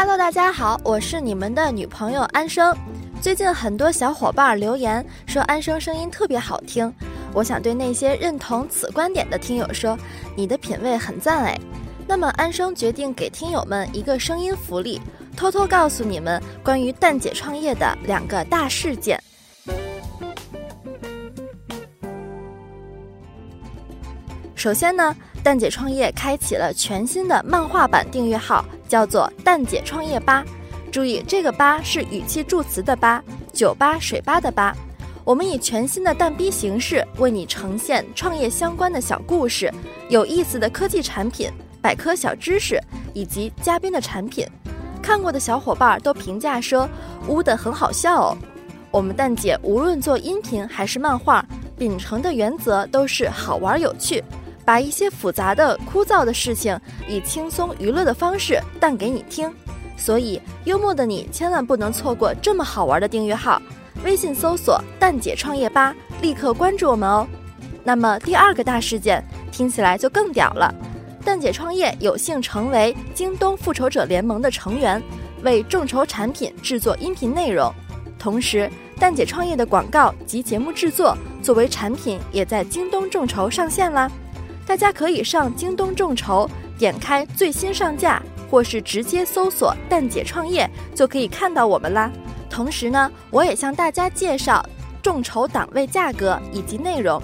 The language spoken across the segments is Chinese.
Hello，大家好，我是你们的女朋友安生。最近很多小伙伴留言说安生声音特别好听，我想对那些认同此观点的听友说，你的品味很赞哎。那么安生决定给听友们一个声音福利，偷偷告诉你们关于蛋姐创业的两个大事件。首先呢，蛋姐创业开启了全新的漫画版订阅号，叫做“蛋姐创业吧”。注意，这个“吧”是语气助词的“吧”，酒吧、水吧的“吧”。我们以全新的蛋逼形式为你呈现创业相关的小故事、有意思的科技产品、百科小知识以及嘉宾的产品。看过的小伙伴都评价说：“呜的很好笑哦。”我们蛋姐无论做音频还是漫画，秉承的原则都是好玩有趣。把一些复杂的、枯燥的事情以轻松娱乐的方式弹给你听，所以幽默的你千万不能错过这么好玩的订阅号。微信搜索“蛋姐创业吧”，立刻关注我们哦。那么第二个大事件听起来就更屌了，蛋姐创业有幸成为京东复仇者联盟的成员，为众筹产品制作音频内容，同时蛋姐创业的广告及节目制作作为产品也在京东众筹上线啦。大家可以上京东众筹，点开最新上架，或是直接搜索“蛋姐创业”就可以看到我们啦。同时呢，我也向大家介绍众筹档位价格以及内容。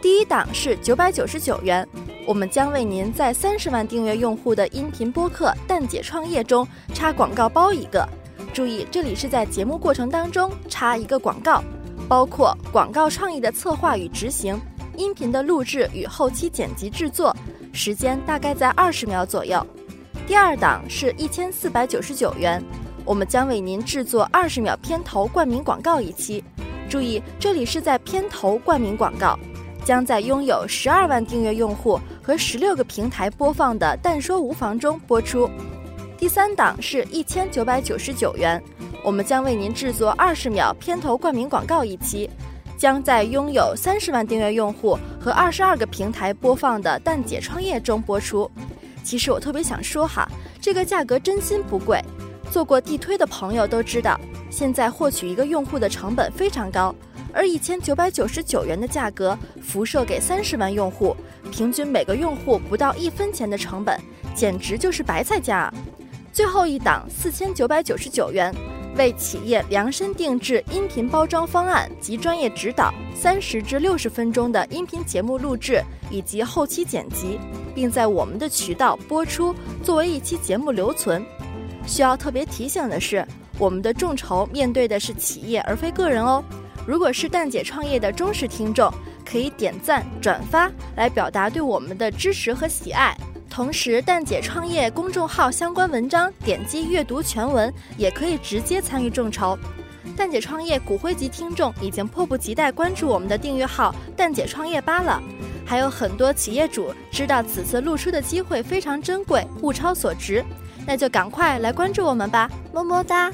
第一档是九百九十九元，我们将为您在三十万订阅用户的音频播客《蛋姐创业》中插广告包一个。注意，这里是在节目过程当中插一个广告，包括广告创意的策划与执行。音频的录制与后期剪辑制作时间大概在二十秒左右。第二档是一千四百九十九元，我们将为您制作二十秒片头冠名广告一期。注意，这里是在片头冠名广告，将在拥有十二万订阅用户和十六个平台播放的“但说无妨”中播出。第三档是一千九百九十九元，我们将为您制作二十秒片头冠名广告一期。将在拥有三十万订阅用户和二十二个平台播放的《蛋姐创业》中播出。其实我特别想说哈，这个价格真心不贵。做过地推的朋友都知道，现在获取一个用户的成本非常高，而一千九百九十九元的价格辐射给三十万用户，平均每个用户不到一分钱的成本，简直就是白菜价。最后一档四千九百九十九元。为企业量身定制音频包装方案及专业指导，三十至六十分钟的音频节目录制以及后期剪辑，并在我们的渠道播出，作为一期节目留存。需要特别提醒的是，我们的众筹面对的是企业而非个人哦。如果是蛋姐创业的忠实听众，可以点赞转发来表达对我们的支持和喜爱。同时，蛋姐创业公众号相关文章点击阅读全文，也可以直接参与众筹。蛋姐创业骨灰级听众已经迫不及待关注我们的订阅号“蛋姐创业吧”了，还有很多企业主知道此次露出的机会非常珍贵，物超所值，那就赶快来关注我们吧，么么哒。